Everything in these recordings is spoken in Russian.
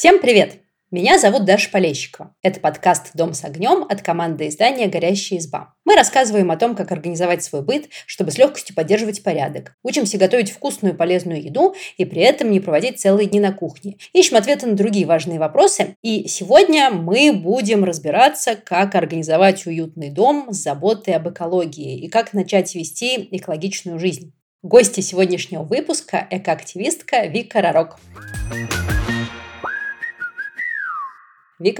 Всем привет! Меня зовут Даша Полещикова. Это подкаст «Дом с огнем» от команды издания «Горящая изба». Мы рассказываем о том, как организовать свой быт, чтобы с легкостью поддерживать порядок. Учимся готовить вкусную и полезную еду и при этом не проводить целые дни на кухне. Ищем ответы на другие важные вопросы. И сегодня мы будем разбираться, как организовать уютный дом с заботой об экологии и как начать вести экологичную жизнь. Гости сегодняшнего выпуска – экоактивистка Вика Ророк. Вика,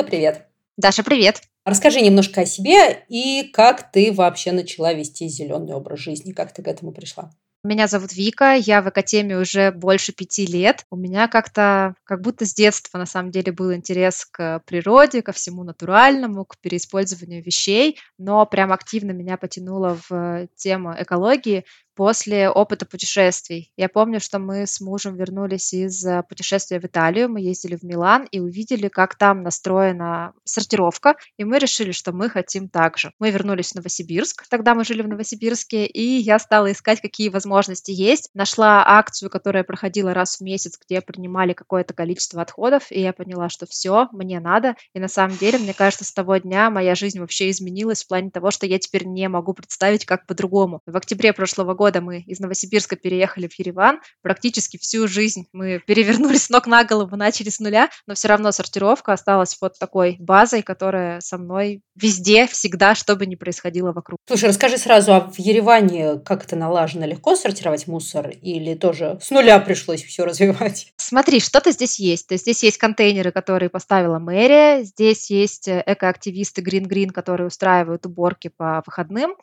привет. Даша, привет. Расскажи немножко о себе и как ты вообще начала вести зеленый образ жизни, как ты к этому пришла? Меня зовут Вика, я в Академии уже больше пяти лет. У меня как-то, как будто с детства, на самом деле, был интерес к природе, ко всему натуральному, к переиспользованию вещей, но прям активно меня потянуло в тему экологии после опыта путешествий. Я помню, что мы с мужем вернулись из э, путешествия в Италию, мы ездили в Милан и увидели, как там настроена сортировка, и мы решили, что мы хотим так же. Мы вернулись в Новосибирск, тогда мы жили в Новосибирске, и я стала искать, какие возможности есть. Нашла акцию, которая проходила раз в месяц, где принимали какое-то количество отходов, и я поняла, что все, мне надо. И на самом деле, мне кажется, с того дня моя жизнь вообще изменилась в плане того, что я теперь не могу представить, как по-другому. В октябре прошлого года года мы из Новосибирска переехали в Ереван. Практически всю жизнь мы перевернулись с ног на голову, начали с нуля, но все равно сортировка осталась вот такой базой, которая со мной везде, всегда, что бы ни происходило вокруг. Слушай, расскажи сразу, а в Ереване как это налажено? Легко сортировать мусор или тоже с нуля пришлось все развивать? Смотри, что-то здесь есть. То есть здесь есть контейнеры, которые поставила мэрия, здесь есть э, экоактивисты Green Green, которые устраивают уборки по выходным.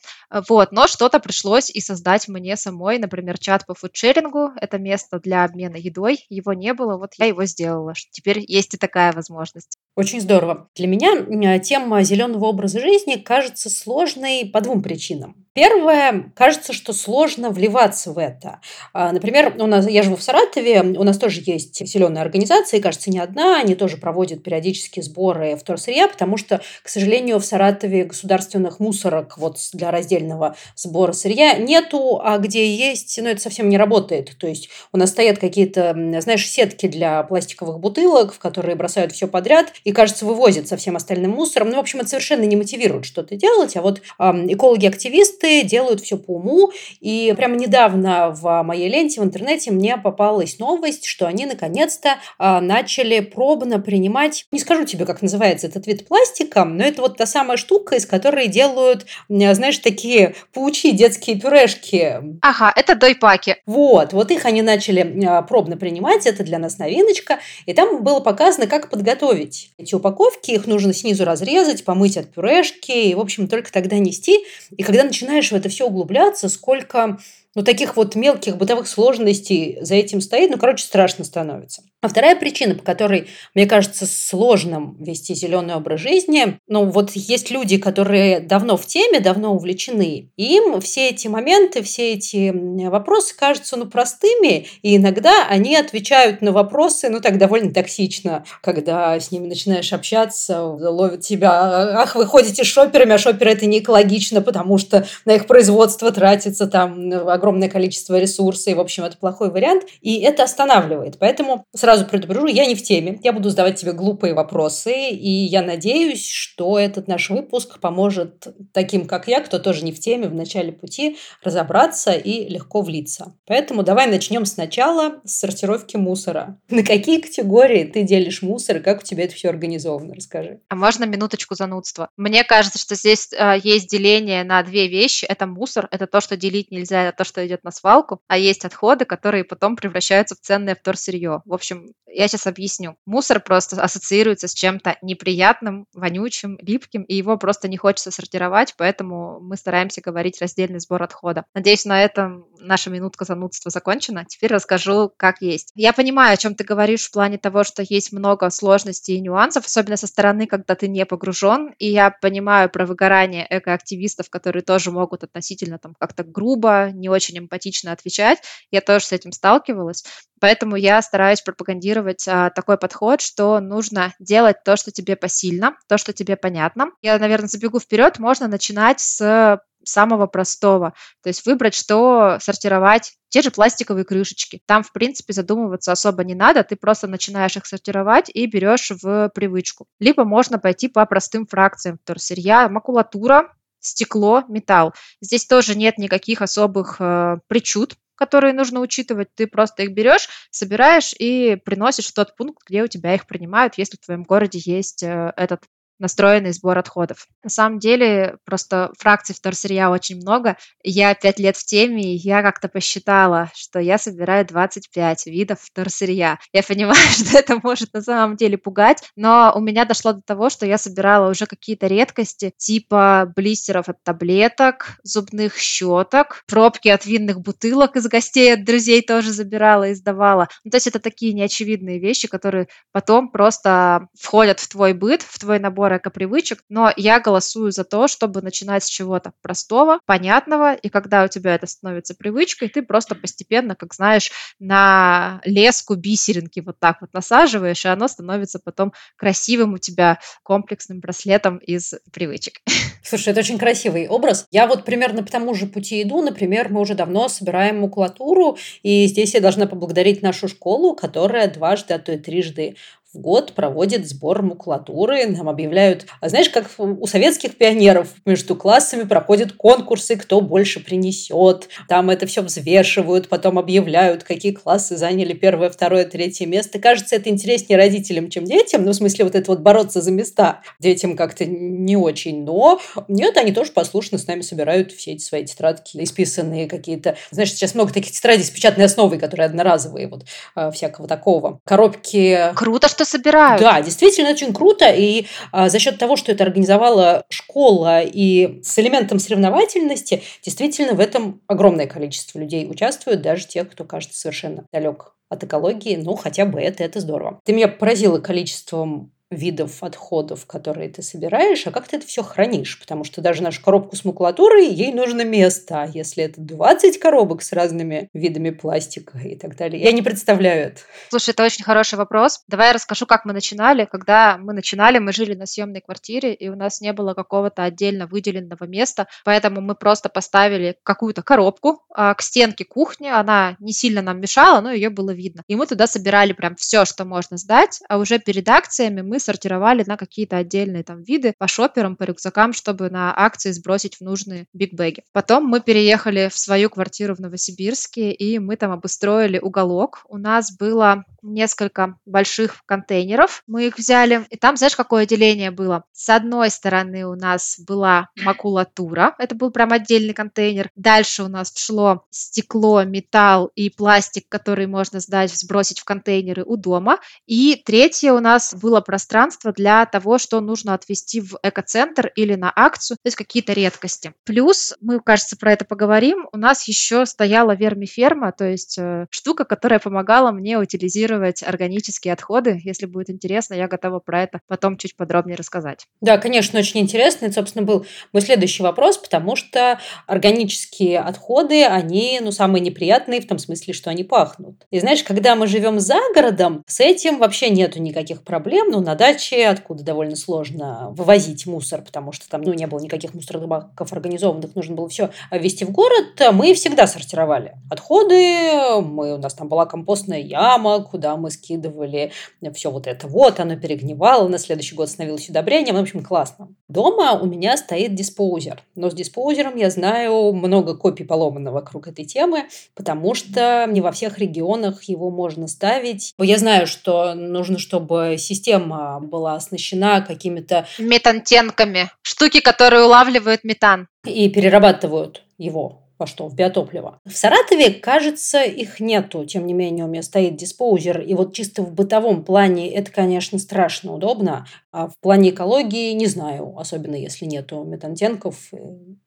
Вот, но что-то пришлось и создать мне самой, например, чат по фудшерингу, это место для обмена едой, его не было, вот я его сделала. Теперь есть и такая возможность. Очень здорово. Для меня тема зеленого образа жизни кажется сложной по двум причинам. Первое, кажется, что сложно вливаться в это. А, например, у нас, я живу в Саратове, у нас тоже есть зеленая организация, и, кажется, не одна, они тоже проводят периодические сборы вторсырья, потому что, к сожалению, в Саратове государственных мусорок вот для раздельного сбора сырья нету, а где есть, ну, это совсем не работает. То есть у нас стоят какие-то, знаешь, сетки для пластиковых бутылок, в которые бросают все подряд, и, кажется, вывозят со всем остальным мусором. Ну, в общем, это совершенно не мотивирует что-то делать, а вот э, экологи-активисты продукты, делают все по уму. И прямо недавно в моей ленте в интернете мне попалась новость, что они наконец-то э, начали пробно принимать, не скажу тебе, как называется этот вид пластика, но это вот та самая штука, из которой делают, знаешь, такие паучьи детские пюрешки. Ага, это дойпаки. Вот, вот их они начали э, пробно принимать, это для нас новиночка. И там было показано, как подготовить эти упаковки. Их нужно снизу разрезать, помыть от пюрешки, и, в общем, только тогда нести. И когда начинаешь начинаешь в это все углубляться, сколько ну, таких вот мелких бытовых сложностей за этим стоит, ну, короче, страшно становится. А вторая причина, по которой, мне кажется, сложным вести зеленый образ жизни, ну, вот есть люди, которые давно в теме, давно увлечены, и им все эти моменты, все эти вопросы кажутся, ну, простыми, и иногда они отвечают на вопросы, ну, так довольно токсично, когда с ними начинаешь общаться, ловят тебя, ах, вы ходите шоперами, а шоперы это не экологично, потому что на их производство тратится там огромное количество ресурсов, и, в общем, это плохой вариант, и это останавливает. Поэтому сразу предупрежу, я не в теме, я буду задавать тебе глупые вопросы, и я надеюсь, что этот наш выпуск поможет таким, как я, кто тоже не в теме, в начале пути, разобраться и легко влиться. Поэтому давай начнем сначала с сортировки мусора. На какие категории ты делишь мусор, и как у тебя это все организовано? Расскажи. А можно минуточку занудства? Мне кажется, что здесь э, есть деление на две вещи. Это мусор, это то, что делить нельзя, это то, что идет на свалку, а есть отходы, которые потом превращаются в ценное вторсырье. В общем, я сейчас объясню. Мусор просто ассоциируется с чем-то неприятным, вонючим, липким, и его просто не хочется сортировать, поэтому мы стараемся говорить раздельный сбор отхода. Надеюсь, на этом наша минутка занудства закончена. Теперь расскажу, как есть. Я понимаю, о чем ты говоришь в плане того, что есть много сложностей и нюансов, особенно со стороны, когда ты не погружен, и я понимаю про выгорание экоактивистов, которые тоже могут относительно там как-то грубо, не очень эмпатично отвечать. Я тоже с этим сталкивалась. Поэтому я стараюсь пропагандировать а, такой подход, что нужно делать то, что тебе посильно, то, что тебе понятно. Я, наверное, забегу вперед. Можно начинать с самого простого. То есть выбрать, что сортировать те же пластиковые крышечки. Там, в принципе, задумываться особо не надо, ты просто начинаешь их сортировать и берешь в привычку. Либо можно пойти по простым фракциям вторсырья, макулатура, стекло, металл. Здесь тоже нет никаких особых э, причуд, которые нужно учитывать. Ты просто их берешь, собираешь и приносишь в тот пункт, где у тебя их принимают, если в твоем городе есть э, этот настроенный сбор отходов. На самом деле, просто фракций вторсырья очень много. Я пять лет в теме, и я как-то посчитала, что я собираю 25 видов вторсырья. Я понимаю, что это может на самом деле пугать, но у меня дошло до того, что я собирала уже какие-то редкости, типа блистеров от таблеток, зубных щеток, пробки от винных бутылок из гостей, от друзей тоже забирала и сдавала. Ну, то есть это такие неочевидные вещи, которые потом просто входят в твой быт, в твой набор набор эко-привычек, но я голосую за то, чтобы начинать с чего-то простого, понятного, и когда у тебя это становится привычкой, ты просто постепенно, как знаешь, на леску бисеринки вот так вот насаживаешь, и оно становится потом красивым у тебя комплексным браслетом из привычек. Слушай, это очень красивый образ. Я вот примерно по тому же пути иду. Например, мы уже давно собираем макулатуру, и здесь я должна поблагодарить нашу школу, которая дважды, а то и трижды в год проводит сбор макулатуры. Нам объявляют, а знаешь, как у советских пионеров между классами проходят конкурсы, кто больше принесет. Там это все взвешивают, потом объявляют, какие классы заняли первое, второе, третье место. Кажется, это интереснее родителям, чем детям. Ну, в смысле, вот это вот бороться за места детям как-то не очень. Но нет, они тоже послушно с нами собирают все эти свои тетрадки, исписанные какие-то. Знаешь, сейчас много таких тетрадей с печатной основой, которые одноразовые, вот а, всякого такого. Коробки. Круто, что собирают. Да, действительно очень круто. И а, за счет того, что это организовала школа и с элементом соревновательности, действительно в этом огромное количество людей участвуют, даже тех, кто кажется совершенно далек от экологии, ну, хотя бы это, это здорово. Ты меня поразила количеством видов отходов, которые ты собираешь, а как ты это все хранишь? Потому что даже нашу коробку с макулатурой, ей нужно место. А если это 20 коробок с разными видами пластика и так далее, я не представляю это. Слушай, это очень хороший вопрос. Давай я расскажу, как мы начинали. Когда мы начинали, мы жили на съемной квартире, и у нас не было какого-то отдельно выделенного места, поэтому мы просто поставили какую-то коробку а, к стенке кухни. Она не сильно нам мешала, но ее было видно. И мы туда собирали прям все, что можно сдать, а уже перед акциями мы сортировали на какие-то отдельные там виды по шоперам, по рюкзакам, чтобы на акции сбросить в нужные бигбеги. Потом мы переехали в свою квартиру в Новосибирске, и мы там обустроили уголок. У нас было несколько больших контейнеров. Мы их взяли, и там, знаешь, какое отделение было? С одной стороны у нас была макулатура, это был прям отдельный контейнер. Дальше у нас шло стекло, металл и пластик, который можно сдать, сбросить в контейнеры у дома. И третье у нас было пространство для того, что нужно отвезти в экоцентр или на акцию, то есть какие-то редкости. Плюс, мы, кажется, про это поговорим, у нас еще стояла вермиферма, то есть э, штука, которая помогала мне утилизировать органические отходы. Если будет интересно, я готова про это потом чуть подробнее рассказать. Да, конечно, очень интересно. Это, собственно, был мой следующий вопрос, потому что органические отходы, они, ну, самые неприятные в том смысле, что они пахнут. И знаешь, когда мы живем за городом, с этим вообще нету никаких проблем. Ну, на даче, откуда довольно сложно вывозить мусор, потому что там, ну, не было никаких мусорных баков организованных, нужно было все везти в город. Мы всегда сортировали отходы, мы, у нас там была компостная яма, куда мы скидывали все вот это вот, оно перегнивало, на следующий год становилось удобрением, в общем, классно. Дома у меня стоит диспоузер, но с диспоузером я знаю много копий поломано вокруг этой темы, потому что не во всех регионах его можно ставить. Я знаю, что нужно, чтобы система была оснащена какими-то... Метантенками. Штуки, которые улавливают метан. И перерабатывают его во что? В биотопливо. В Саратове, кажется, их нету. Тем не менее, у меня стоит диспоузер. И вот чисто в бытовом плане это, конечно, страшно удобно. А в плане экологии не знаю, особенно если нету метантенков.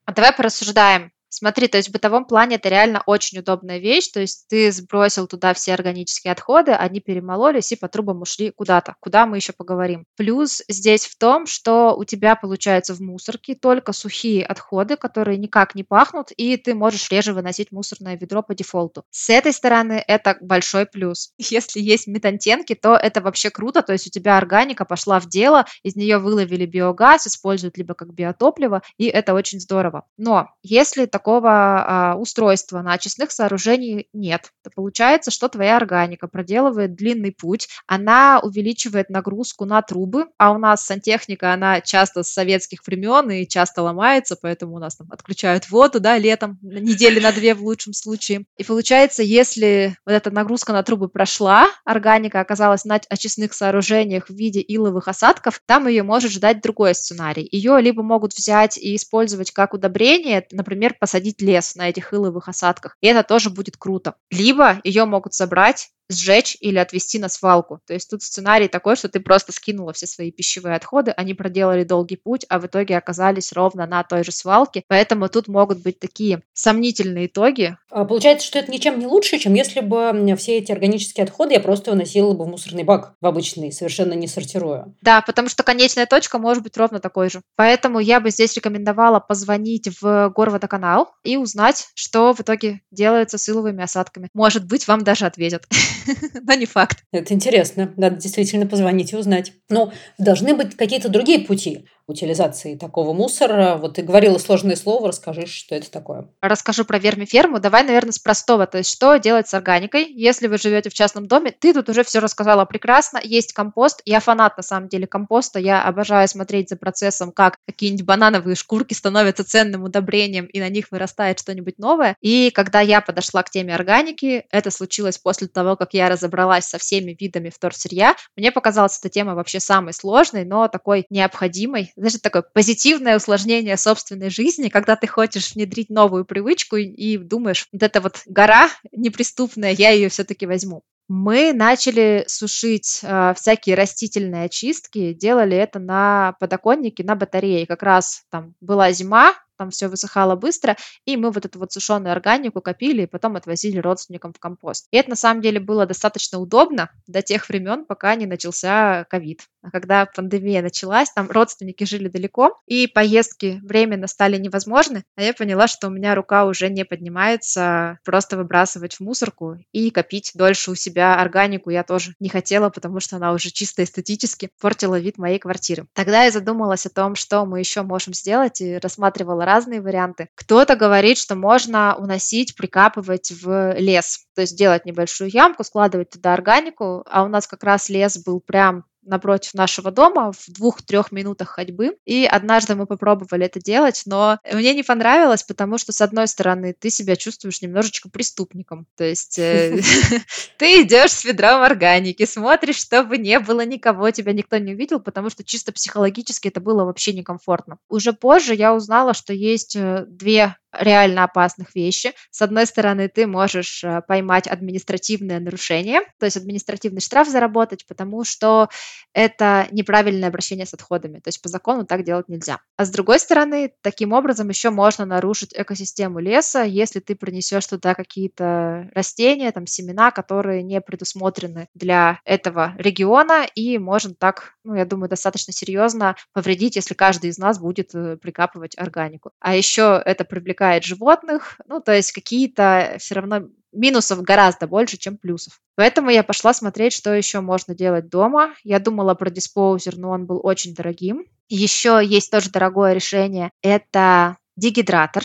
А давай порассуждаем. Смотри, то есть в бытовом плане это реально очень удобная вещь, то есть ты сбросил туда все органические отходы, они перемололись и по трубам ушли куда-то, куда мы еще поговорим. Плюс здесь в том, что у тебя получается в мусорке только сухие отходы, которые никак не пахнут, и ты можешь реже выносить мусорное ведро по дефолту. С этой стороны это большой плюс. Если есть метантенки, то это вообще круто, то есть у тебя органика пошла в дело, из нее выловили биогаз, используют либо как биотопливо, и это очень здорово. Но если такого а, устройства на очистных сооружениях нет, то получается, что твоя органика проделывает длинный путь, она увеличивает нагрузку на трубы, а у нас сантехника, она часто с советских времен и часто ломается, поэтому у нас там отключают воду, да, летом, недели на две в лучшем случае. И получается, если вот эта нагрузка на трубы прошла, органика оказалась на очистных сооружениях в виде иловых осадков, там ее может ждать другой сценарий. Ее либо могут взять и использовать как удобрение, например, посадить лес на этих иловых осадках, и это тоже будет круто. Либо ее могут собрать сжечь или отвезти на свалку. То есть тут сценарий такой, что ты просто скинула все свои пищевые отходы, они проделали долгий путь, а в итоге оказались ровно на той же свалке. Поэтому тут могут быть такие сомнительные итоги. А получается, что это ничем не лучше, чем если бы все эти органические отходы я просто выносила бы в мусорный бак, в обычный, совершенно не сортируя. Да, потому что конечная точка может быть ровно такой же. Поэтому я бы здесь рекомендовала позвонить в горводоканал и узнать, что в итоге делается с иловыми осадками. Может быть, вам даже ответят. но не факт. Это интересно. Надо действительно позвонить и узнать. Но должны быть какие-то другие пути утилизации такого мусора. Вот ты говорила сложное слово, расскажи, что это такое. Расскажу про вермиферму. Давай, наверное, с простого. То есть, что делать с органикой? Если вы живете в частном доме, ты тут уже все рассказала прекрасно. Есть компост. Я фанат, на самом деле, компоста. Я обожаю смотреть за процессом, как какие-нибудь банановые шкурки становятся ценным удобрением, и на них вырастает что-нибудь новое. И когда я подошла к теме органики, это случилось после того, как я разобралась со всеми видами вторсырья. Мне показалась эта тема вообще самой сложной, но такой необходимой даже такое позитивное усложнение собственной жизни, когда ты хочешь внедрить новую привычку и, и думаешь, вот эта вот гора неприступная, я ее все-таки возьму. Мы начали сушить э, всякие растительные очистки, делали это на подоконнике, на батарее. Как раз там была зима, там все высыхало быстро, и мы вот эту вот сушеную органику копили и потом отвозили родственникам в компост. И это на самом деле было достаточно удобно до тех времен, пока не начался ковид. А когда пандемия началась, там родственники жили далеко, и поездки временно стали невозможны, а я поняла, что у меня рука уже не поднимается просто выбрасывать в мусорку и копить дольше у себя органику я тоже не хотела, потому что она уже чисто эстетически портила вид моей квартиры. Тогда я задумалась о том, что мы еще можем сделать, и рассматривала разные варианты. Кто-то говорит, что можно уносить, прикапывать в лес, то есть делать небольшую ямку, складывать туда органику, а у нас как раз лес был прям напротив нашего дома в двух-трех минутах ходьбы. И однажды мы попробовали это делать, но мне не понравилось, потому что, с одной стороны, ты себя чувствуешь немножечко преступником. То есть э, ты идешь с ведром органики, смотришь, чтобы не было никого, тебя никто не увидел, потому что чисто психологически это было вообще некомфортно. Уже позже я узнала, что есть э, две реально опасных вещи. С одной стороны, ты можешь э, поймать административное нарушение, то есть административный штраф заработать, потому что это неправильное обращение с отходами. То есть по закону так делать нельзя. А с другой стороны, таким образом еще можно нарушить экосистему леса, если ты принесешь туда какие-то растения, там семена, которые не предусмотрены для этого региона, и можно так, ну, я думаю, достаточно серьезно повредить, если каждый из нас будет э, прикапывать органику. А еще это привлекает привлекает животных, ну, то есть какие-то все равно минусов гораздо больше, чем плюсов. Поэтому я пошла смотреть, что еще можно делать дома. Я думала про диспоузер, но он был очень дорогим. Еще есть тоже дорогое решение. Это дегидратор.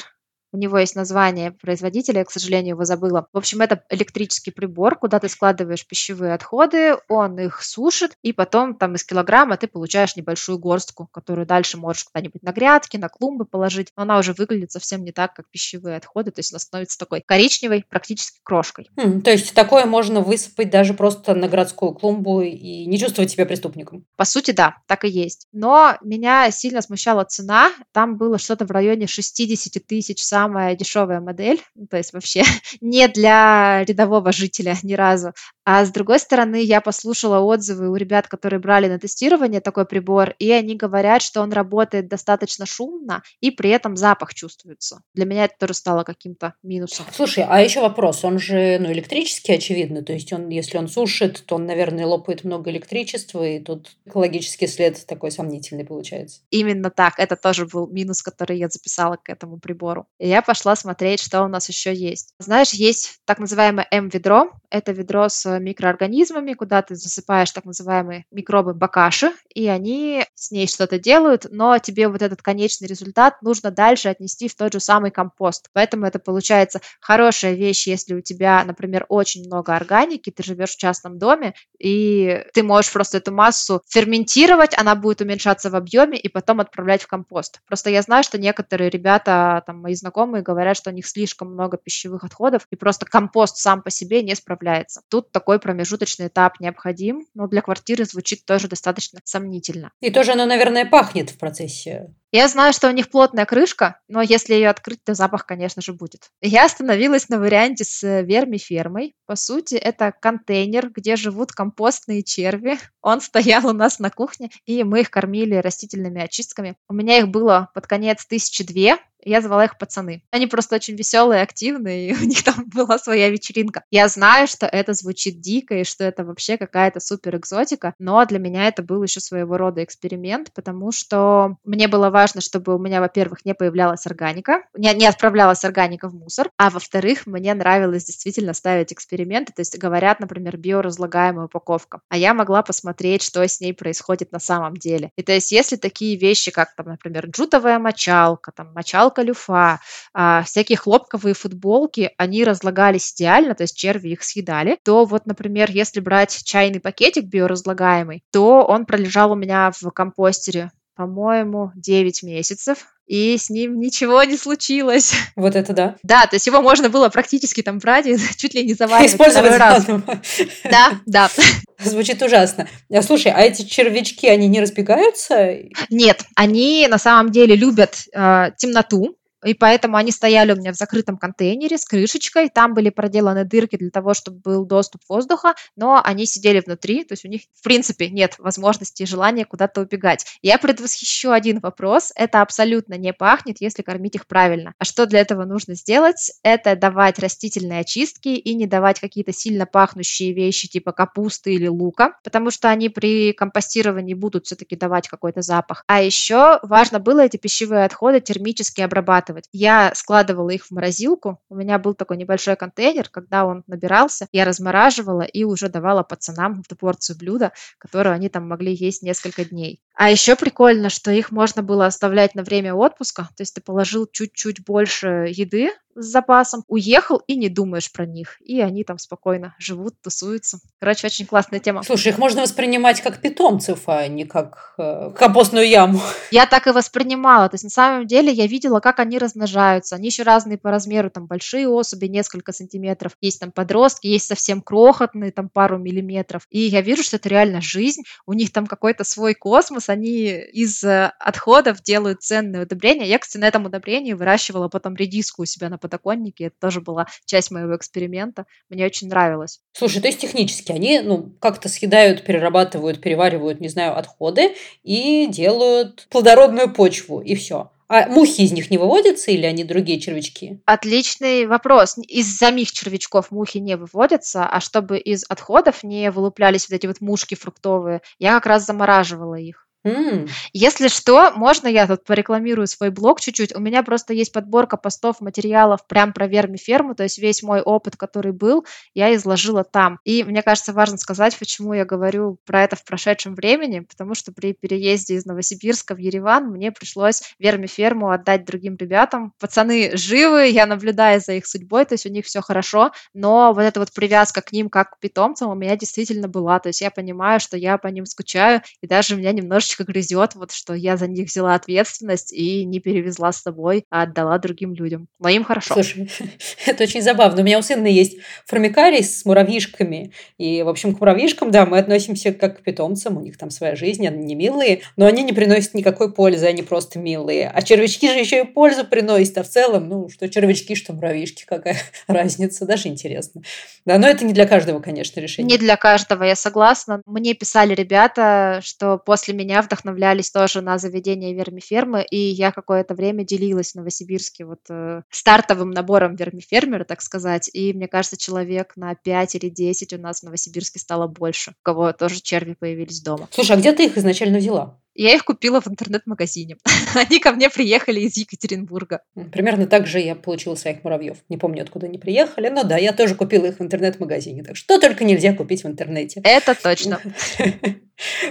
У него есть название производителя, я, к сожалению, его забыла. В общем, это электрический прибор, куда ты складываешь пищевые отходы, он их сушит, и потом там из килограмма ты получаешь небольшую горстку, которую дальше можешь куда-нибудь на грядки, на клумбы положить. Но она уже выглядит совсем не так, как пищевые отходы, то есть она становится такой коричневой, практически крошкой. Хм, то есть такое можно высыпать даже просто на городскую клумбу и не чувствовать себя преступником? По сути, да, так и есть. Но меня сильно смущала цена. Там было что-то в районе 60 тысяч сам самая дешевая модель, ну, то есть вообще не для рядового жителя ни разу. А с другой стороны, я послушала отзывы у ребят, которые брали на тестирование такой прибор, и они говорят, что он работает достаточно шумно, и при этом запах чувствуется. Для меня это тоже стало каким-то минусом. Слушай, а еще вопрос, он же ну, электрический, очевидно, то есть он, если он сушит, то он, наверное, лопает много электричества, и тут экологический след такой сомнительный получается. Именно так, это тоже был минус, который я записала к этому прибору. И я пошла смотреть, что у нас еще есть. Знаешь, есть так называемое М-ведро, это ведро с микроорганизмами, куда ты засыпаешь так называемые микробы бакаши, и они с ней что-то делают, но тебе вот этот конечный результат нужно дальше отнести в тот же самый компост. Поэтому это получается хорошая вещь, если у тебя, например, очень много органики, ты живешь в частном доме, и ты можешь просто эту массу ферментировать, она будет уменьшаться в объеме и потом отправлять в компост. Просто я знаю, что некоторые ребята, там, мои знакомые, говорят, что у них слишком много пищевых отходов, и просто компост сам по себе не справляется. Тут такой промежуточный этап необходим, но для квартиры звучит тоже достаточно сомнительно. И тоже оно, наверное, пахнет в процессе я знаю, что у них плотная крышка, но если ее открыть, то запах, конечно же, будет. Я остановилась на варианте с вермифермой. По сути, это контейнер, где живут компостные черви. Он стоял у нас на кухне, и мы их кормили растительными очистками. У меня их было под конец тысячи две, я звала их пацаны. Они просто очень веселые, активные, и у них там была своя вечеринка. Я знаю, что это звучит дико, и что это вообще какая-то супер экзотика, но для меня это был еще своего рода эксперимент, потому что мне было важно, чтобы у меня, во-первых, не появлялась органика, не, не отправлялась органика в мусор, а во-вторых, мне нравилось действительно ставить эксперименты, то есть говорят, например, биоразлагаемая упаковка, а я могла посмотреть, что с ней происходит на самом деле. И то есть если такие вещи, как, там, например, джутовая мочалка, там, мочалка люфа, а, всякие хлопковые футболки, они разлагались идеально, то есть черви их съедали, то вот, например, если брать чайный пакетик биоразлагаемый, то он пролежал у меня в компостере по-моему, 9 месяцев, и с ним ничего не случилось. Вот это да. Да, то есть его можно было практически там брать и чуть ли не заваривать Использовать раз. Да, да. Звучит ужасно. А слушай, а эти червячки, они не разбегаются? Нет, они на самом деле любят э, темноту, и поэтому они стояли у меня в закрытом контейнере с крышечкой, там были проделаны дырки для того, чтобы был доступ воздуха, но они сидели внутри, то есть у них, в принципе, нет возможности и желания куда-то убегать. Я предвосхищу один вопрос, это абсолютно не пахнет, если кормить их правильно. А что для этого нужно сделать? Это давать растительные очистки и не давать какие-то сильно пахнущие вещи типа капусты или лука, потому что они при компостировании будут все-таки давать какой-то запах. А еще важно было эти пищевые отходы термически обрабатывать складывать. Я складывала их в морозилку. У меня был такой небольшой контейнер, когда он набирался, я размораживала и уже давала пацанам эту порцию блюда, которую они там могли есть несколько дней. А еще прикольно, что их можно было оставлять на время отпуска, то есть ты положил чуть-чуть больше еды с запасом, уехал и не думаешь про них. И они там спокойно живут, тусуются. Короче, очень классная тема. Слушай, их можно воспринимать как питомцев, а не как э, компостную яму. Я так и воспринимала. То есть на самом деле я видела, как они размножаются. Они еще разные по размеру. Там большие особи, несколько сантиметров. Есть там подростки, есть совсем крохотные, там пару миллиметров. И я вижу, что это реально жизнь. У них там какой-то свой космос. Они из э, отходов делают ценные удобрения. Я, кстати, на этом удобрении выращивала потом редиску у себя на подоконнике. Это тоже была часть моего эксперимента. Мне очень нравилось. Слушай, то есть технически они ну, как-то съедают, перерабатывают, переваривают, не знаю, отходы и делают плодородную почву, и все. А мухи из них не выводятся или они другие червячки? Отличный вопрос. Из самих червячков мухи не выводятся, а чтобы из отходов не вылуплялись вот эти вот мушки фруктовые, я как раз замораживала их. М. Если что, можно я тут порекламирую свой блог чуть-чуть? У меня просто есть подборка постов, материалов прям про вермиферму, то есть весь мой опыт, который был, я изложила там. И мне кажется, важно сказать, почему я говорю про это в прошедшем времени, потому что при переезде из Новосибирска в Ереван мне пришлось вермиферму отдать другим ребятам. Пацаны живы, я наблюдаю за их судьбой, то есть у них все хорошо, но вот эта вот привязка к ним как к питомцам у меня действительно была, то есть я понимаю, что я по ним скучаю, и даже у меня немножечко немножечко грызет, вот что я за них взяла ответственность и не перевезла с собой, а отдала другим людям. Но им хорошо. Слушай, это очень забавно. У меня у сына есть формикарий с муравьишками. И, в общем, к муравьишкам, да, мы относимся как к питомцам. У них там своя жизнь, они не милые, но они не приносят никакой пользы, они просто милые. А червячки же еще и пользу приносят. А в целом, ну, что червячки, что муравьишки, какая разница, даже интересно. Да, но это не для каждого, конечно, решение. Не для каждого, я согласна. Мне писали ребята, что после меня вдохновлялись тоже на заведение вермифермы, и я какое-то время делилась в Новосибирске вот э, стартовым набором вермифермера, так сказать, и мне кажется, человек на 5 или 10 у нас в Новосибирске стало больше, у кого тоже черви появились дома. Слушай, а где ты их изначально взяла? Я их купила в интернет-магазине. Они ко мне приехали из Екатеринбурга. Примерно так же я получила своих муравьев. Не помню, откуда они приехали, но да, я тоже купила их в интернет-магазине. Так что только нельзя купить в интернете. Это точно.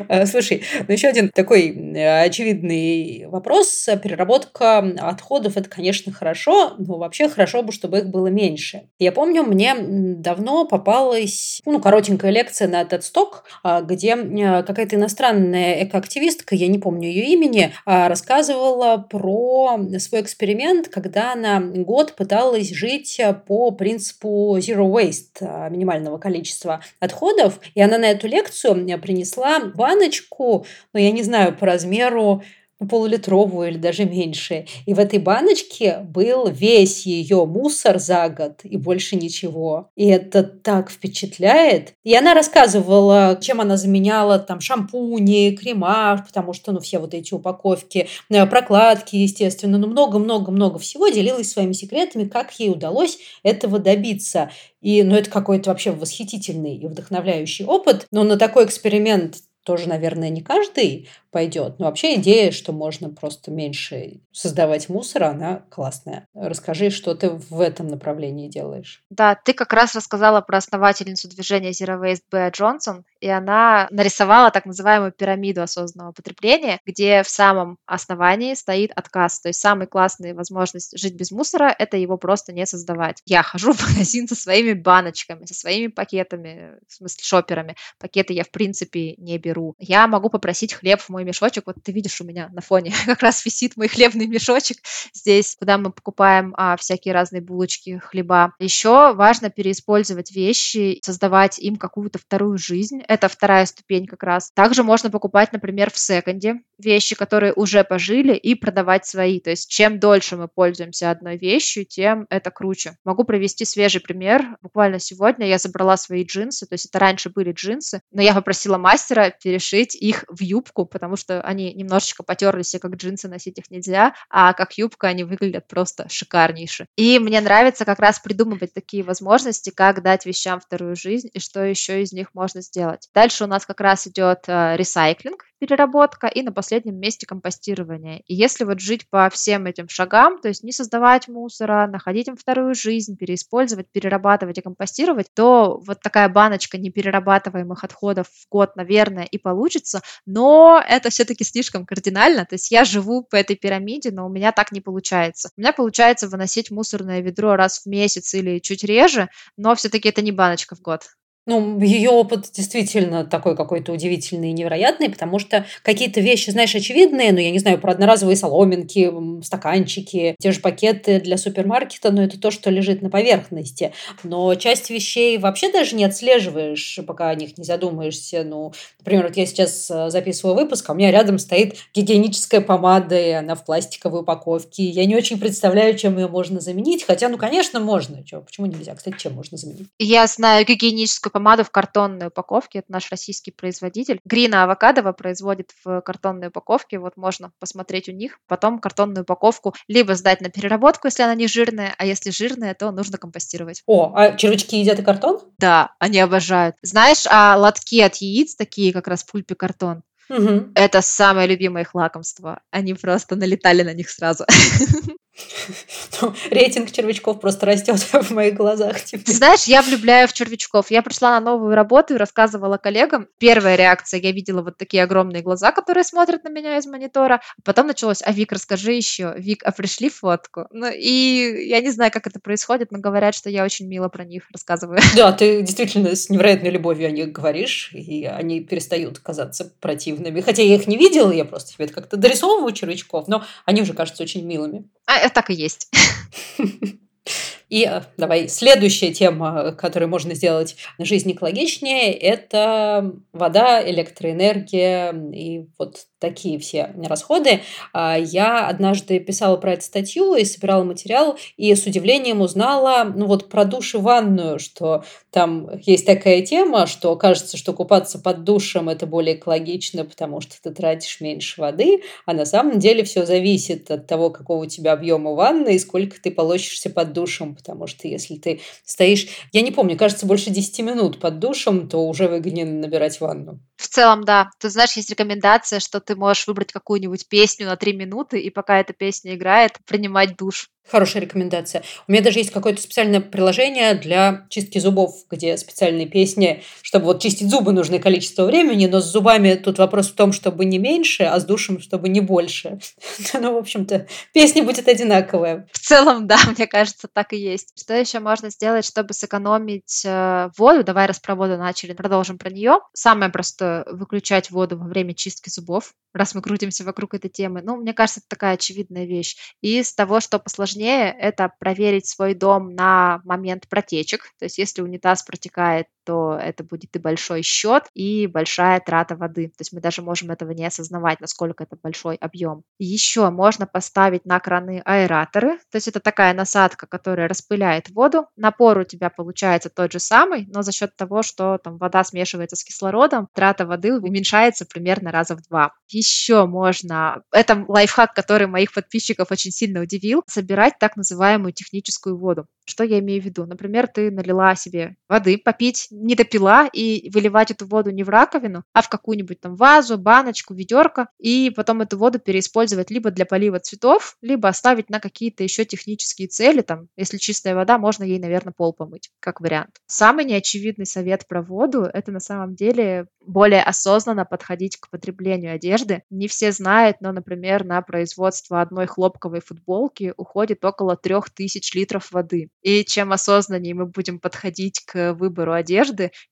Э, слушай, ну еще один такой э, очевидный вопрос. Переработка отходов – это, конечно, хорошо, но вообще хорошо бы, чтобы их было меньше. Я помню, мне давно попалась ну, коротенькая лекция на этот сток, а, где э, какая-то иностранная экоактивистка, я не помню ее имени, а, рассказывала про свой эксперимент, когда она год пыталась жить по принципу zero waste, а, минимального количества отходов. И она на эту лекцию принесла баночку, ну, я не знаю, по размеру ну, полулитровую или даже меньше. И в этой баночке был весь ее мусор за год и больше ничего. И это так впечатляет. И она рассказывала, чем она заменяла там шампуни, крема, потому что, ну, все вот эти упаковки, э, прокладки, естественно, ну, много-много-много всего делилась своими секретами, как ей удалось этого добиться. И, ну, это какой-то вообще восхитительный и вдохновляющий опыт. Но на такой эксперимент тоже, наверное, не каждый пойдет. Но вообще идея, что можно просто меньше создавать мусора, она классная. Расскажи, что ты в этом направлении делаешь. Да, ты как раз рассказала про основательницу движения Zero Waste Беа Джонсон, и она нарисовала так называемую пирамиду осознанного потребления, где в самом основании стоит отказ. То есть самая классная возможность жить без мусора – это его просто не создавать. Я хожу в магазин со своими баночками, со своими пакетами, в смысле шоперами. Пакеты я в принципе не беру. Я могу попросить хлеб в мой мой мешочек, вот ты видишь у меня на фоне как раз висит мой хлебный мешочек здесь, куда мы покупаем а, всякие разные булочки, хлеба. Еще важно переиспользовать вещи, создавать им какую-то вторую жизнь. Это вторая ступень как раз. Также можно покупать, например, в секонде вещи, которые уже пожили, и продавать свои. То есть чем дольше мы пользуемся одной вещью, тем это круче. Могу провести свежий пример. Буквально сегодня я забрала свои джинсы, то есть это раньше были джинсы, но я попросила мастера перешить их в юбку, потому потому что они немножечко потерлись, и как джинсы носить их нельзя, а как юбка они выглядят просто шикарнейше. И мне нравится как раз придумывать такие возможности, как дать вещам вторую жизнь и что еще из них можно сделать. Дальше у нас как раз идет э, ресайклинг, переработка и на последнем месте компостирование. И если вот жить по всем этим шагам, то есть не создавать мусора, находить им вторую жизнь, переиспользовать, перерабатывать и компостировать, то вот такая баночка неперерабатываемых отходов в год, наверное, и получится, но это все-таки слишком кардинально, то есть я живу по этой пирамиде, но у меня так не получается. У меня получается выносить мусорное ведро раз в месяц или чуть реже, но все-таки это не баночка в год. Ну, ее опыт действительно такой какой-то удивительный и невероятный, потому что какие-то вещи, знаешь, очевидные, ну, я не знаю, про одноразовые соломинки, стаканчики, те же пакеты для супермаркета, но это то, что лежит на поверхности. Но часть вещей вообще даже не отслеживаешь, пока о них не задумаешься. Ну, например, вот я сейчас э, записываю выпуск, а у меня рядом стоит гигиеническая помада, и она в пластиковой упаковке. Я не очень представляю, чем ее можно заменить, хотя, ну, конечно, можно. Чё, почему нельзя? Кстати, чем можно заменить? Я знаю гигиеническую помаду в картонной упаковке. Это наш российский производитель. Грина Авокадова производит в картонной упаковке. Вот можно посмотреть у них. Потом картонную упаковку либо сдать на переработку, если она не жирная, а если жирная, то нужно компостировать. О, а червячки едят и картон? Да, они обожают. Знаешь, а лотки от яиц, такие как раз пульпи картон, Угу. это самое любимое их лакомство. Они просто налетали на них сразу. Ну, рейтинг червячков просто растет в моих глазах. Типа. знаешь, я влюбляю в червячков. Я пришла на новую работу и рассказывала коллегам. Первая реакция, я видела вот такие огромные глаза, которые смотрят на меня из монитора. Потом началось, а Вик, расскажи еще. Вик, а пришли фотку? Ну, и я не знаю, как это происходит, но говорят, что я очень мило про них рассказываю. Да, ты действительно с невероятной любовью о них говоришь, и они перестают казаться противными. Хотя я их не видела, я просто себе это как-то дорисовываю червячков, но они уже кажутся очень милыми. А, так и есть. И э, давай, следующая тема, которую можно сделать жизнь экологичнее, это вода, электроэнергия и вот такие все расходы. А, я однажды писала про эту статью и собирала материал, и с удивлением узнала, ну вот про душ и ванную, что там есть такая тема, что кажется, что купаться под душем это более экологично, потому что ты тратишь меньше воды, а на самом деле все зависит от того, какого у тебя объема ванны и сколько ты получишься под душем, потому что если ты стоишь, я не помню, кажется, больше 10 минут под душем, то уже выгодно набирать ванну. В целом, да. Ты знаешь, есть рекомендация, что ты можешь выбрать какую-нибудь песню на три минуты, и пока эта песня играет, принимать душ. Хорошая рекомендация. У меня даже есть какое-то специальное приложение для чистки зубов, где специальные песни, чтобы вот чистить зубы нужное количество времени, но с зубами тут вопрос в том, чтобы не меньше, а с душем, чтобы не больше. Ну, в общем-то, песня будет одинаковая. В целом, да, мне кажется, так и есть. Что еще можно сделать, чтобы сэкономить э, воду? Давай раз про воду начали, продолжим про нее. Самое простое – выключать воду во время чистки зубов, раз мы крутимся вокруг этой темы. Ну, мне кажется, это такая очевидная вещь. И с того, что посложнее сложнее, это проверить свой дом на момент протечек. То есть если унитаз протекает то это будет и большой счет, и большая трата воды. То есть мы даже можем этого не осознавать, насколько это большой объем. Еще можно поставить на краны аэраторы, то есть это такая насадка, которая распыляет воду. Напор у тебя получается тот же самый, но за счет того, что там вода смешивается с кислородом, трата воды уменьшается примерно раза в два. Еще можно, это лайфхак, который моих подписчиков очень сильно удивил, собирать так называемую техническую воду. Что я имею в виду? Например, ты налила себе воды попить, не допила и выливать эту воду не в раковину, а в какую-нибудь там вазу, баночку, ведерко, и потом эту воду переиспользовать либо для полива цветов, либо оставить на какие-то еще технические цели, там, если чистая вода, можно ей, наверное, пол помыть, как вариант. Самый неочевидный совет про воду – это на самом деле более осознанно подходить к потреблению одежды. Не все знают, но, например, на производство одной хлопковой футболки уходит около 3000 литров воды. И чем осознаннее мы будем подходить к выбору одежды,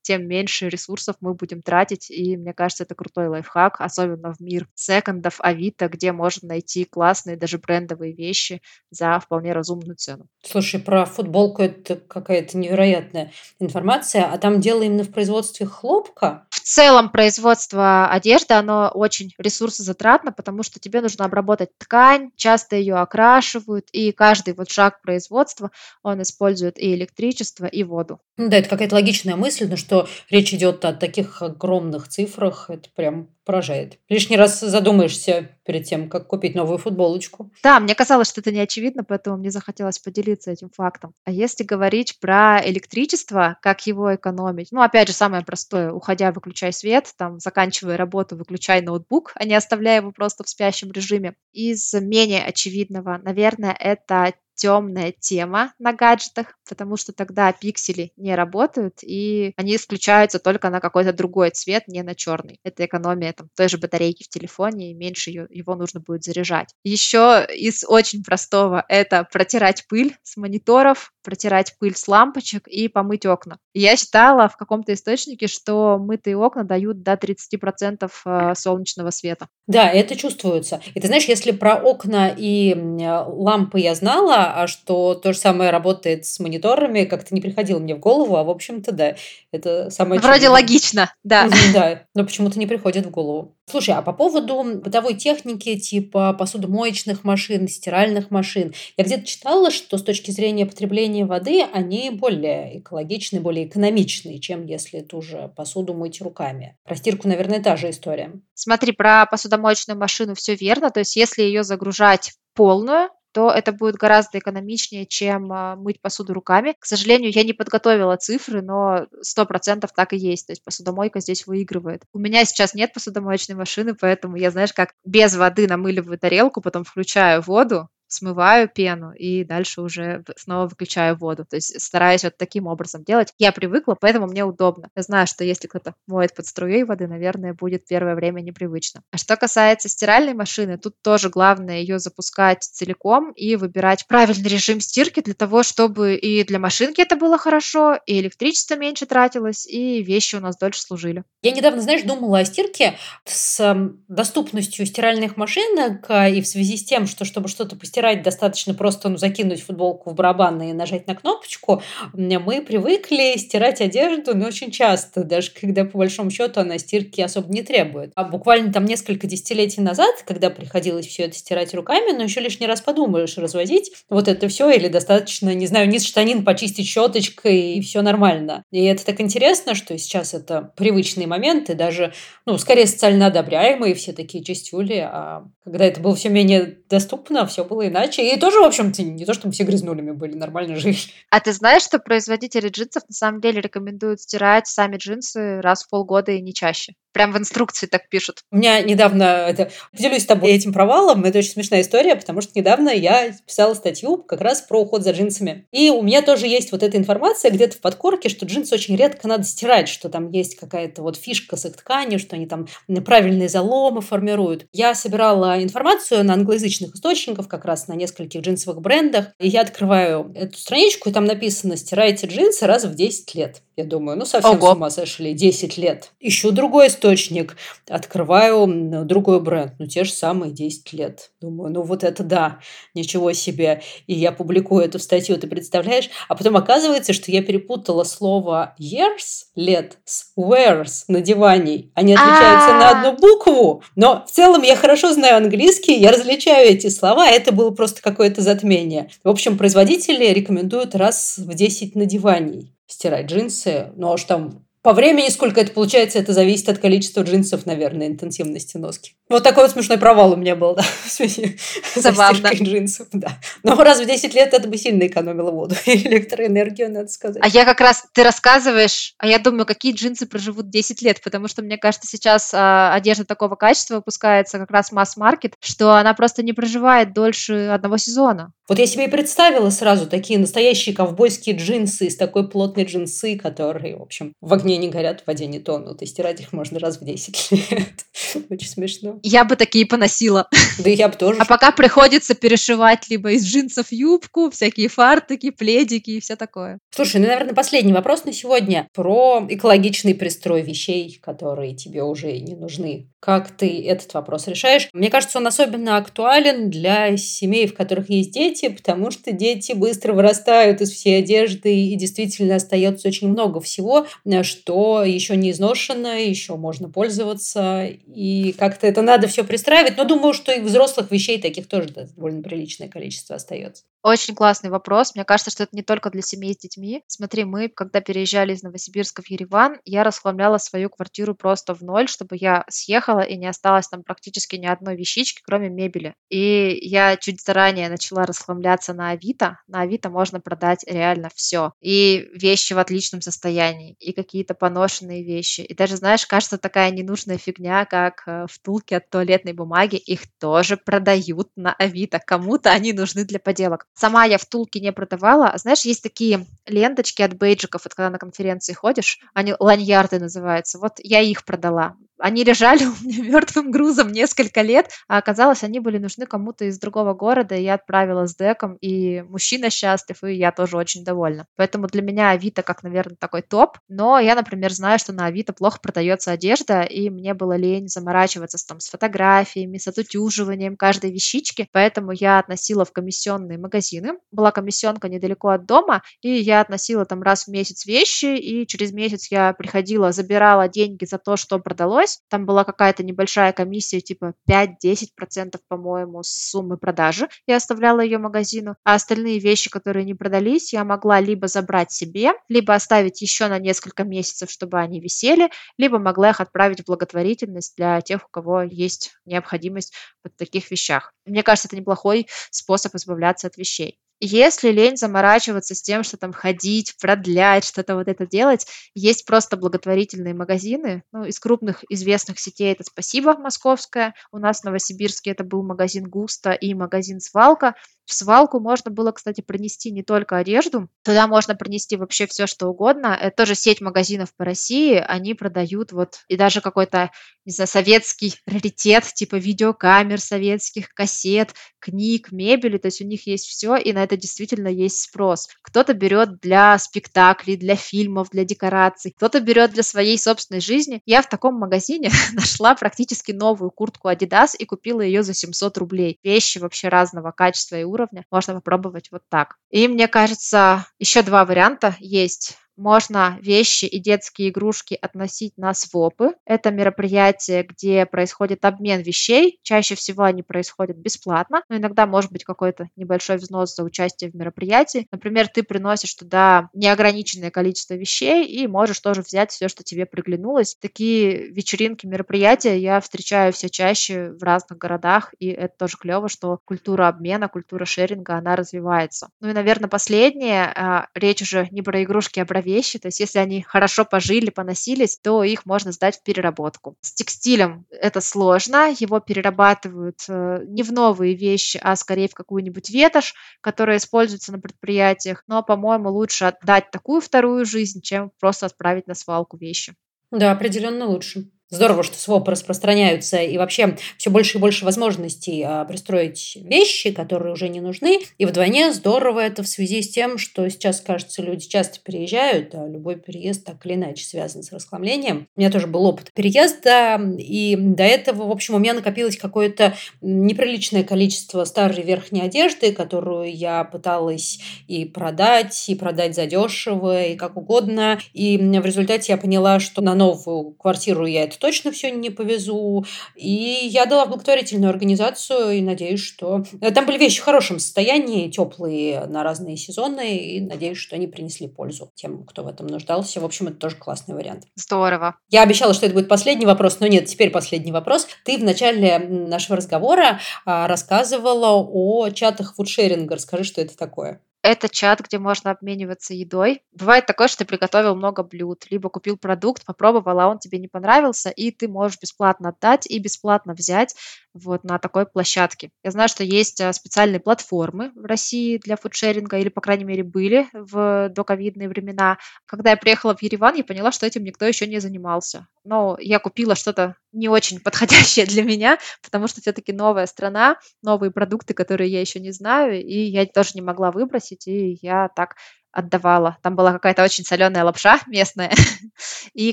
тем меньше ресурсов мы будем тратить. И мне кажется, это крутой лайфхак, особенно в мир секондов, авито, где можно найти классные даже брендовые вещи за вполне разумную цену. Слушай, про футболку это какая-то невероятная информация. А там дело именно в производстве хлопка? В целом производство одежды, оно очень ресурсозатратно, потому что тебе нужно обработать ткань, часто ее окрашивают, и каждый вот шаг производства, он использует и электричество, и воду. Ну да, это какая-то логичная мысль, но что речь идет о таких огромных цифрах, это прям поражает. Лишний раз задумаешься перед тем, как купить новую футболочку. Да, мне казалось, что это не очевидно, поэтому мне захотелось поделиться этим фактом. А если говорить про электричество, как его экономить? Ну, опять же, самое простое. Уходя, выключай свет, там, заканчивая работу, выключай ноутбук, а не оставляя его просто в спящем режиме. Из менее очевидного, наверное, это темная тема на гаджетах, потому что тогда пиксели не работают, и они исключаются только на какой-то другой цвет, не на черный. Это экономия там, той же батарейки в телефоне, и меньше ее, его нужно будет заряжать. Еще из очень простого это протирать пыль с мониторов, протирать пыль с лампочек и помыть окна. Я читала в каком-то источнике, что мытые окна дают до 30% э, солнечного света. Да, это чувствуется. И ты знаешь, если про окна и лампы я знала, а что то же самое работает с мониторами, как-то не приходило мне в голову, а в общем-то, да, это самое... Вроде логично, да. Да, но почему-то не приходит в голову. Слушай, а по поводу бытовой техники, типа посудомоечных машин, стиральных машин, я где-то читала, что с точки зрения потребления воды они более экологичны, более экономичны, чем если ту же посуду мыть руками. Про стирку, наверное, та же история. Смотри, про посудомоечную машину все верно. То есть, если ее загружать полную, то это будет гораздо экономичнее, чем а, мыть посуду руками. К сожалению, я не подготовила цифры, но 100% так и есть. То есть посудомойка здесь выигрывает. У меня сейчас нет посудомоечной машины, поэтому я, знаешь, как без воды намыливаю тарелку, потом включаю воду, смываю пену и дальше уже снова выключаю воду. То есть стараюсь вот таким образом делать. Я привыкла, поэтому мне удобно. Я знаю, что если кто-то моет под струей воды, наверное, будет первое время непривычно. А что касается стиральной машины, тут тоже главное ее запускать целиком и выбирать правильный режим стирки для того, чтобы и для машинки это было хорошо, и электричество меньше тратилось, и вещи у нас дольше служили. Я недавно, знаешь, думала о стирке с доступностью стиральных машинок а, и в связи с тем, что чтобы что-то постирать, достаточно просто ну, закинуть футболку в барабан и нажать на кнопочку. Мы привыкли стирать одежду, но очень часто, даже когда по большому счету она стирки особо не требует. А буквально там несколько десятилетий назад, когда приходилось все это стирать руками, но еще лишний раз подумаешь, развозить вот это все или достаточно, не знаю, низ штанин почистить щеточкой и все нормально. И это так интересно, что сейчас это привычные моменты, даже, ну, скорее социально одобряемые все такие чистюли, а когда это было все менее доступно, все было иначе. И тоже, в общем-то, не то, чтобы все грязнулями были, нормально жили. А ты знаешь, что производители джинсов на самом деле рекомендуют стирать сами джинсы раз в полгода и не чаще? Прям в инструкции так пишут. У меня недавно, это, поделюсь с тобой этим провалом, это очень смешная история, потому что недавно я писала статью как раз про уход за джинсами. И у меня тоже есть вот эта информация где-то в подкорке, что джинсы очень редко надо стирать, что там есть какая-то вот фишка с их тканью, что они там правильные заломы формируют. Я собирала информацию на англоязычных источниках, как раз на нескольких джинсовых брендах, и я открываю эту страничку, и там написано «стирайте джинсы раз в 10 лет». Я думаю, ну совсем Ого. с ума сошли, 10 лет. Ищу другой источник, открываю другой бренд, ну те же самые 10 лет. Думаю, ну вот это да, ничего себе. И я публикую эту статью, ты представляешь? А потом оказывается, что я перепутала слово years, лет, с wears, надеваний. Они отличаются на одну букву, но в целом я хорошо знаю английский, я различаю эти слова, это было просто какое-то затмение. В общем, производители рекомендуют раз в 10 надеваний стирать джинсы. Ну, а что там по времени, сколько это получается, это зависит от количества джинсов, наверное, интенсивности носки. Вот такой вот смешной провал у меня был, да, в связи Забавно. со джинсов, да. Но раз в 10 лет это бы сильно экономило воду и электроэнергию, надо сказать. А я как раз, ты рассказываешь, а я думаю, какие джинсы проживут 10 лет, потому что, мне кажется, сейчас а, одежда такого качества выпускается как раз масс-маркет, что она просто не проживает дольше одного сезона. Вот я себе и представила сразу такие настоящие ковбойские джинсы из такой плотной джинсы, которые, в общем, в огне не горят, в воде не тонут. И стирать их можно раз в 10 лет. Очень смешно. Я бы такие поносила. Да я бы тоже. А пока приходится перешивать либо из джинсов юбку, всякие фартуки, пледики и все такое. Слушай, ну, наверное, последний вопрос на сегодня про экологичный пристрой вещей, которые тебе уже не нужны. Как ты этот вопрос решаешь? Мне кажется, он особенно актуален для семей, в которых есть дети, потому что дети быстро вырастают из всей одежды и действительно остается очень много всего, что еще не изношено, еще можно пользоваться, и как-то это надо все пристраивать. Но думаю, что и взрослых вещей таких тоже довольно приличное количество остается. Очень классный вопрос. Мне кажется, что это не только для семей с детьми. Смотри, мы, когда переезжали из Новосибирска в Ереван, я расхламляла свою квартиру просто в ноль, чтобы я съехала и не осталось там практически ни одной вещички, кроме мебели. И я чуть заранее начала расхламляться на Авито. На Авито можно продать реально все. И вещи в отличном состоянии, и какие-то поношенные вещи. И даже, знаешь, кажется, такая ненужная фигня, как э, втулки от туалетной бумаги, их тоже продают на Авито. Кому-то они нужны для поделок. Сама я втулки не продавала. Знаешь, есть такие ленточки от бейджиков, вот когда на конференции ходишь, они ланьярды называются. Вот я их продала. Они лежали у меня мертвым грузом несколько лет, а оказалось, они были нужны кому-то из другого города, и я отправила с деком, и мужчина счастлив, и я тоже очень довольна. Поэтому для меня Авито как, наверное, такой топ, но я, например, знаю, что на Авито плохо продается одежда, и мне было лень заморачиваться с, там, с фотографиями, с отутюживанием каждой вещички, поэтому я относила в комиссионные магазины. Была комиссионка недалеко от дома, и я относила там раз в месяц вещи, и через месяц я приходила, забирала деньги за то, что продалось, продалось. Там была какая-то небольшая комиссия, типа 5-10%, по-моему, с суммы продажи. Я оставляла ее магазину. А остальные вещи, которые не продались, я могла либо забрать себе, либо оставить еще на несколько месяцев, чтобы они висели, либо могла их отправить в благотворительность для тех, у кого есть необходимость в таких вещах. Мне кажется, это неплохой способ избавляться от вещей. Если лень заморачиваться с тем, что там ходить, продлять, что-то вот это делать, есть просто благотворительные магазины. Ну, из крупных известных сетей это «Спасибо» московская. У нас в Новосибирске это был магазин «Густа» и магазин «Свалка». В свалку можно было, кстати, принести не только одежду, туда можно принести вообще все, что угодно. Это тоже сеть магазинов по России, они продают вот и даже какой-то, не знаю, советский раритет, типа видеокамер советских, кассет, книг, мебели, то есть у них есть все, и на это действительно есть спрос. Кто-то берет для спектаклей, для фильмов, для декораций, кто-то берет для своей собственной жизни. Я в таком магазине нашла практически новую куртку Adidas и купила ее за 700 рублей. Вещи вообще разного качества и уровня можно попробовать вот так. И мне кажется, еще два варианта есть можно вещи и детские игрушки относить на свопы. Это мероприятие, где происходит обмен вещей. Чаще всего они происходят бесплатно, но иногда может быть какой-то небольшой взнос за участие в мероприятии. Например, ты приносишь туда неограниченное количество вещей и можешь тоже взять все, что тебе приглянулось. Такие вечеринки, мероприятия я встречаю все чаще в разных городах, и это тоже клево, что культура обмена, культура шеринга, она развивается. Ну и, наверное, последнее, а, речь уже не про игрушки, а про вещи, то есть если они хорошо пожили, поносились, то их можно сдать в переработку. С текстилем это сложно, его перерабатывают э, не в новые вещи, а скорее в какую-нибудь ветошь, которая используется на предприятиях, но, по-моему, лучше отдать такую вторую жизнь, чем просто отправить на свалку вещи. Да, определенно лучше. Здорово, что свопы распространяются, и вообще все больше и больше возможностей а, пристроить вещи, которые уже не нужны. И вдвойне здорово это в связи с тем, что сейчас, кажется, люди часто переезжают, а любой переезд так или иначе связан с расхламлением. У меня тоже был опыт переезда, и до этого, в общем, у меня накопилось какое-то неприличное количество старой верхней одежды, которую я пыталась и продать, и продать задешево, и как угодно. И в результате я поняла, что на новую квартиру я это точно все не повезу. И я дала в благотворительную организацию и надеюсь, что... Э, там были вещи в хорошем состоянии, теплые на разные сезоны, и надеюсь, что они принесли пользу тем, кто в этом нуждался. В общем, это тоже классный вариант. Здорово. Я обещала, что это будет последний вопрос, но нет, теперь последний вопрос. Ты в начале нашего разговора а, рассказывала о чатах фудшеринга. Расскажи, что это такое. Это чат, где можно обмениваться едой. Бывает такое, что ты приготовил много блюд, либо купил продукт, попробовал, а он тебе не понравился, и ты можешь бесплатно отдать и бесплатно взять вот на такой площадке. Я знаю, что есть а, специальные платформы в России для фудшеринга, или, по крайней мере, были в доковидные времена. Когда я приехала в Ереван, я поняла, что этим никто еще не занимался. Но я купила что-то не очень подходящее для меня, потому что все-таки новая страна, новые продукты, которые я еще не знаю, и я тоже не могла выбросить, и я так отдавала. Там была какая-то очень соленая лапша местная и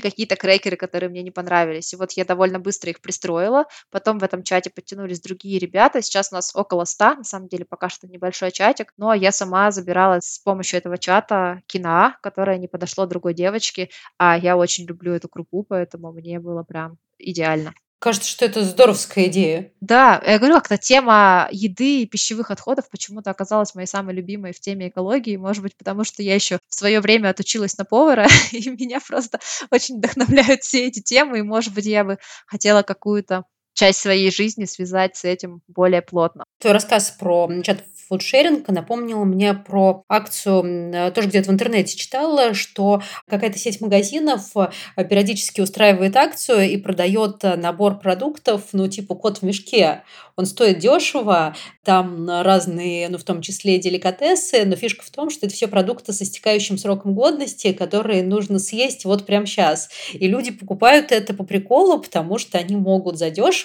какие-то крекеры, которые мне не понравились. И вот я довольно быстро их пристроила. Потом в этом чате подтянулись другие ребята. Сейчас у нас около ста, на самом деле пока что небольшой чатик. Но я сама забирала с помощью этого чата кино, которое не подошло другой девочке. А я очень люблю эту крупу, поэтому мне было прям идеально. Кажется, что это здоровская идея. Да, я говорю, как-то тема еды и пищевых отходов почему-то оказалась моей самой любимой в теме экологии. Может быть, потому что я еще в свое время отучилась на повара, и меня просто очень вдохновляют все эти темы, и, может быть, я бы хотела какую-то часть своей жизни связать с этим более плотно. Твой рассказ про чат фудшеринг напомнила мне про акцию, э, тоже где-то в интернете читала, что какая-то сеть магазинов э, периодически устраивает акцию и продает э, набор продуктов, ну, типа кот в мешке. Он стоит дешево, там разные, ну, в том числе деликатесы, но фишка в том, что это все продукты с истекающим сроком годности, которые нужно съесть вот прямо сейчас. И люди покупают это по приколу, потому что они могут задешево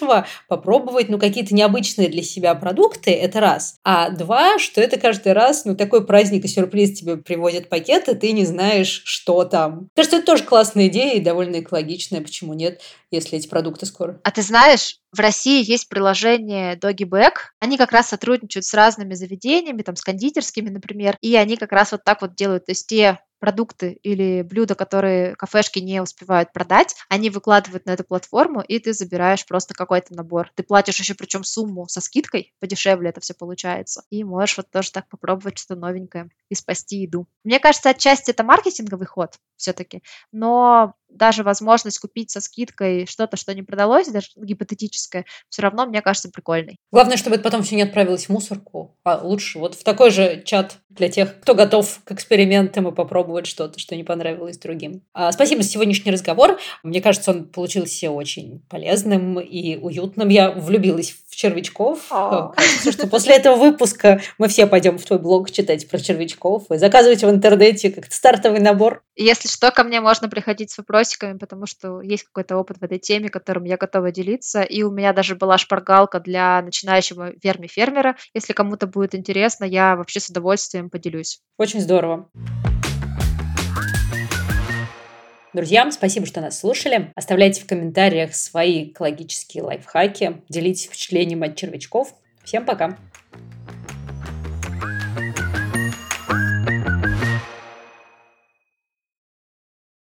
попробовать, ну, какие-то необычные для себя продукты, это раз. А два, что это каждый раз, ну, такой праздник и сюрприз тебе привозят пакет, и ты не знаешь, что там. Кажется, это тоже классная идея и довольно экологичная, почему нет, если эти продукты скоро. А ты знаешь, в России есть приложение Doggyback. Они как раз сотрудничают с разными заведениями, там, с кондитерскими, например, и они как раз вот так вот делают. То есть те продукты или блюда, которые кафешки не успевают продать, они выкладывают на эту платформу, и ты забираешь просто какой-то набор. Ты платишь еще причем сумму со скидкой, подешевле это все получается. И можешь вот тоже так попробовать что-то новенькое и спасти еду. Мне кажется, отчасти это маркетинговый ход все-таки, но даже возможность купить со скидкой что-то, что не продалось, даже гипотетическое, все равно, мне кажется, прикольной. Главное, чтобы это потом все не отправилось в мусорку, а лучше вот в такой же чат для тех, кто готов к экспериментам и попробовать что-то, что не понравилось другим. А, спасибо за сегодняшний разговор. Мне кажется, он получился очень полезным и уютным. Я влюбилась в червячков. А. Кажется, что после этого выпуска мы все пойдем в твой блог читать про червячков и заказывать в интернете как стартовый набор. Если что, ко мне можно приходить с вопросиками, потому что есть какой-то опыт в этой теме, которым я готова делиться. И у меня даже была шпаргалка для начинающего верми-фермера. Если кому-то будет интересно, я вообще с удовольствием поделюсь. Очень здорово. Друзья, спасибо, что нас слушали. Оставляйте в комментариях свои экологические лайфхаки, делитесь впечатлениями от червячков. Всем пока!